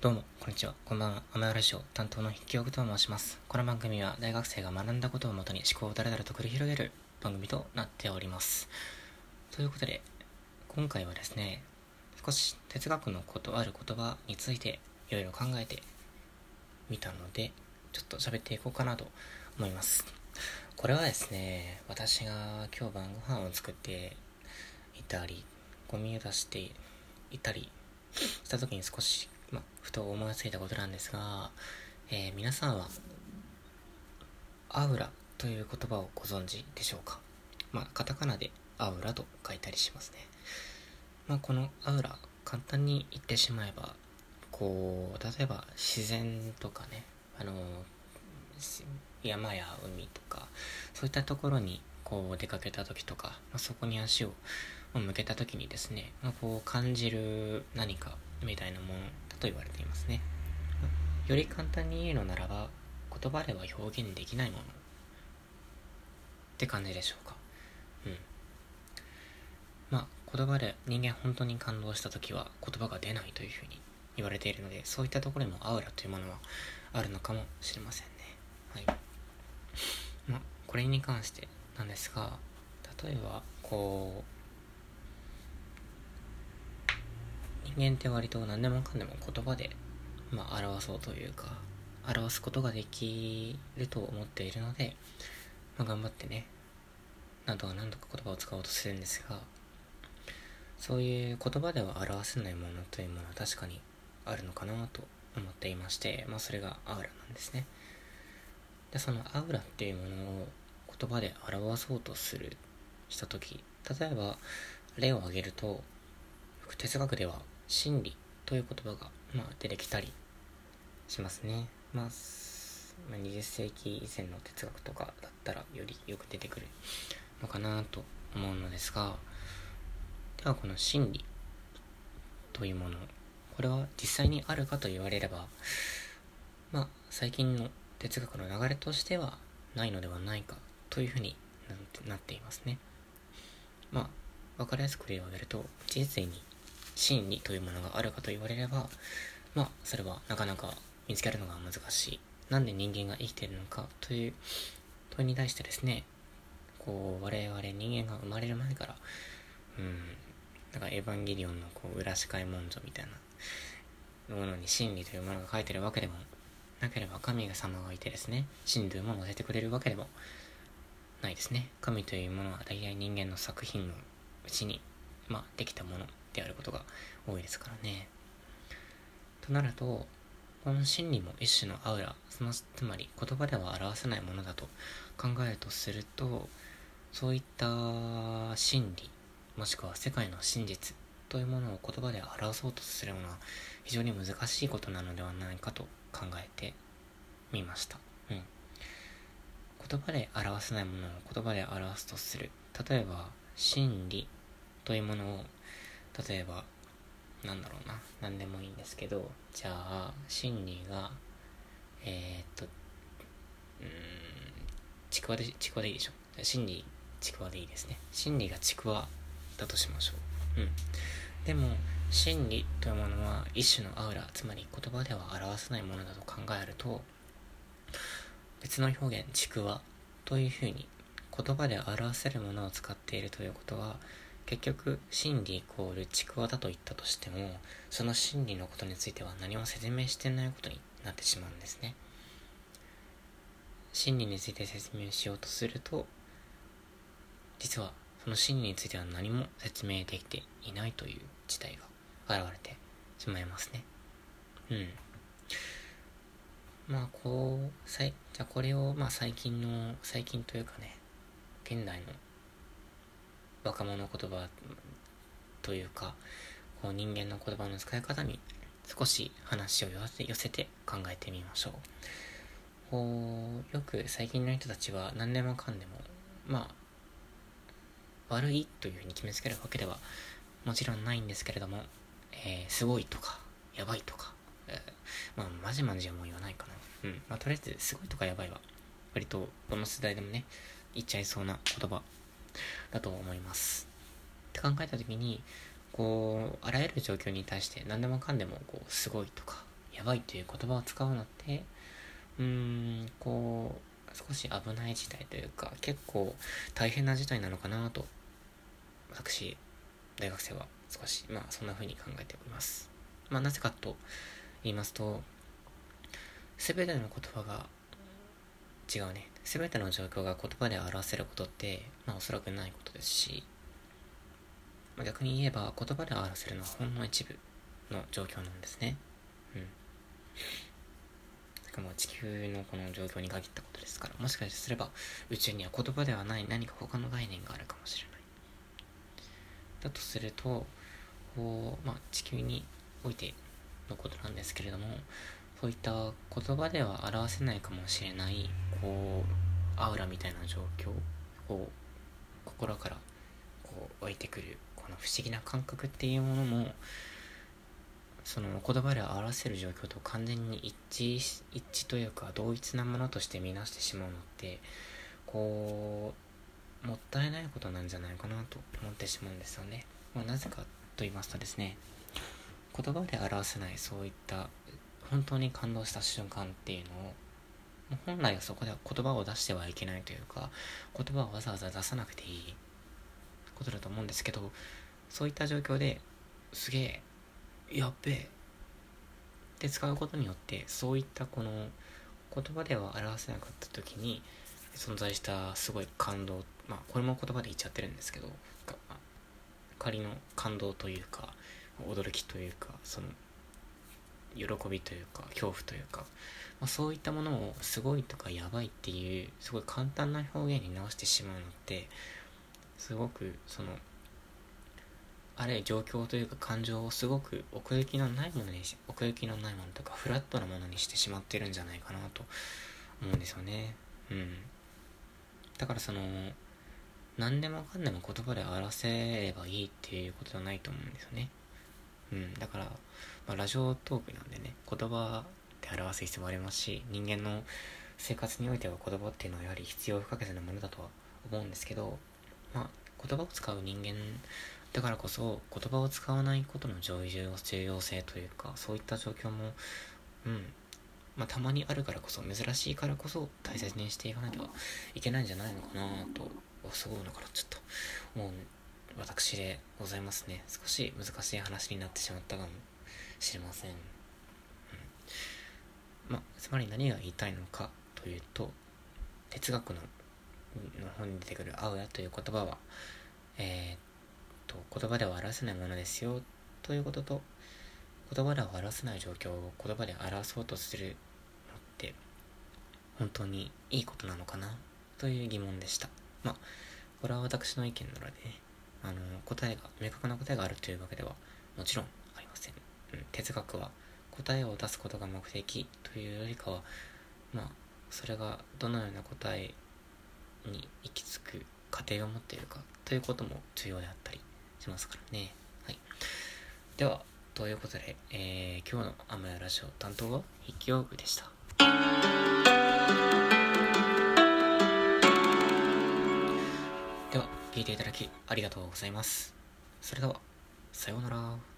どうも、こんにちは。こんばんは。アマヨラジオ担当の筆記憶と申します。この番組は大学生が学んだことをもとに思考をだらだらと繰り広げる番組となっております。ということで、今回はですね、少し哲学のことある言葉についていろいろ考えてみたので、ちょっと喋っていこうかなと思います。これはですね、私が今日晩ご飯を作っていたり、ゴミを出していたりした時に少しまふと思いついたことなんですが、えー、皆さんは、アウラという言葉をご存知でしょうか？まあ、カタカナでアウラと書いたりしますね。まあ、このアウラ、簡単に言ってしまえば、こう、例えば自然とかね、あの、山や海とか、そういったところにこう出かけた時とか、まあ、そこに足を向けた時にですね、まあ、こう感じる何かみたいなものと言われていますね。より簡単に言うのならば、言葉では表現できないものって感じでしょうか。うん。まあ、言葉で人間本当に感動した時は言葉が出ないというふうに言われているので、そういったところにもアウラというものはあるのかもしれませんね。はい。まあ、これに関してなんですが、例えば、こう、人間って割と何でもかんでも言葉で、まあ、表そうというか、表すことができると思っているので、まあ、頑張ってね、何度か何度か言葉を使おうとするんですが、そういう言葉では表せないものというものは確かにあるのかなと思っていまして、まあ、それがアウラなんですね。で、そのアウラっていうものを言葉で表そうとする、したとき、例えば、例を挙げると、哲学では真理という言葉が、まあ、出てきたりしますね。まあ、20世紀以前の哲学とかだったらよりよく出てくるのかなと思うのですが、ではこの真理というもの、これは実際にあるかと言われれば、まあ、最近の哲学の流れとしてはないのではないかというふうになっていますね。まあ、わかりやすく例を挙げると、人生に真理というものがあるかと言われれば、まあ、それはなかなか見つけるのが難しい。なんで人間が生きているのかという問いに対してですね、こう、我々人間が生まれる前から、うん、だかエヴァンゲリオンのこう裏視界文書みたいなものに真理というものが書いてるわけでもなければ神様がいてですね、真理というものを教えてくれるわけでもないですね。神というものは大体人間の作品のうちに、まあ、できたものであることが多いですからね。となると、この真理も一種のアウラ、そのつまり言葉では表せないものだと考えるとすると、そういった真理、もしくは世界の真実というものを言葉で表そうとするのは非常に難しいことなのではないかと考えてみました。うん。言葉で表せないものを言葉で表すとする。例えば、真理というものを例えばなんだろうな。何でもいいんですけどじゃあ真理がえー、っとうんちくわでちくわでいいでしょ。真理ちくわでいいですね。真理がちくわだとしましょう。うん。でも真理というものは一種のアウラつまり言葉では表せないものだと考えると別の表現ちくわというふうに言葉で表せるものを使っているということは結局真理イコールちくわだと言ったとしてもその真理のことについては何も説明してないことになってしまうんですね。真理について説明しようとすると実はその真理については何も説明できていないという事態が現れてしまいますね。うん。まあこうさいじゃあこれをまあ最近の最近というかね現代の若者言葉というか、こう人間の言葉の使い方に少し話を寄せて考えてみましょう。こう、よく最近の人たちは何でもかんでも、まあ、悪いというふうに決めつけるわけではもちろんないんですけれども、えー、すごいとか、やばいとか、えー、まあ、まじまじはもう言わないかな。うん。まあ、とりあえず、すごいとかやばいは、割と、この世代でもね、言っちゃいそうな言葉だと思います。って考えた時に、こう、あらゆる状況に対して何でもかんでも、こう、すごいとか、やばいという言葉を使うのってうーんこう少し危ない事態というか結構大変な事態なのかなと私大学生は少しまあそんな風に考えておりますまあなぜかと言いますと全ての言葉が違うね全ての状況が言葉で表せることってまあおそらくないことですし、まあ、逆に言えば言葉で表せるのはほんの一部の状況なんですね。うん。しかも地球のこの状況に限ったことですからもしかすれば宇宙には言葉ではない何か他の概念があるかもしれない。だとするとこう、まあ、地球においてのことなんですけれどもそういった言葉では表せないかもしれないこうアウラみたいな状況こう心からこう湧いてくるこの不思議な感覚っていうものもその言葉で表せる状況と完全に一致一致というか同一なものとして見なしてしまうのってこうもったいないことなんじゃないかなと思ってしまうんですよね、まあ、なぜかと言いますとですね言葉で表せないそういった本当に感動した瞬間っていうのを本来はそこでは言葉を出してはいけないというか言葉をわざわざ出さなくていいことだと思うんですけどそういった状況ですげえやっべえって使うことによってそういったこの言葉では表せなかった時に存在したすごい感動まあこれも言葉で言っちゃってるんですけど仮の感動というか驚きというかその喜びというか恐怖というか、まあ、そういったものをすごいとかやばいっていうすごい簡単な表現に直してしまうのってすごくそのあれ状況というか感情をすごく奥行きのないものにし奥行きのないものとかフラットなものにしてしまってるんじゃないかなと思うんですよね。うん。だからその何でもかんでも言葉で表せればいいっていうことではないと思うんですよね。うん。だから、まあ、ラジオトークなんでね言葉で表す必要もありますし人間の生活においては言葉っていうのはやはり必要不可欠なものだとは思うんですけどまあ言葉を使う人間だからこそ言葉を使わないことの重要性というかそういった状況もうん。まあ、たまにあるからこそ珍しいからこそ大切にしていかなきゃいけないんじゃないのかなとすごいのかなちょっと思う私でございますね。少し難しい話になってしまったかもしれません、うん、まあつまり何が言いたいのかというと哲学のの本に出てくる「青や」という言葉はえー、と言葉では表せないものですよということと言葉では表せない状況を言葉で表そうとするのって本当にいいことなのかなという疑問でした。まあこれは私の意見なのでね。あの答えが明確な答えがあるというわけではもちろんありません、うん、哲学は答えを出すことが目的というよりかはまあそれがどのような答えに行き着く過程を持っているかということも重要であったりしますからね。はい。では、ということで、えー、今日のアマヤラジオ担当は筆記用具でした。聞いていただきありがとうございます。それでは、さようなら。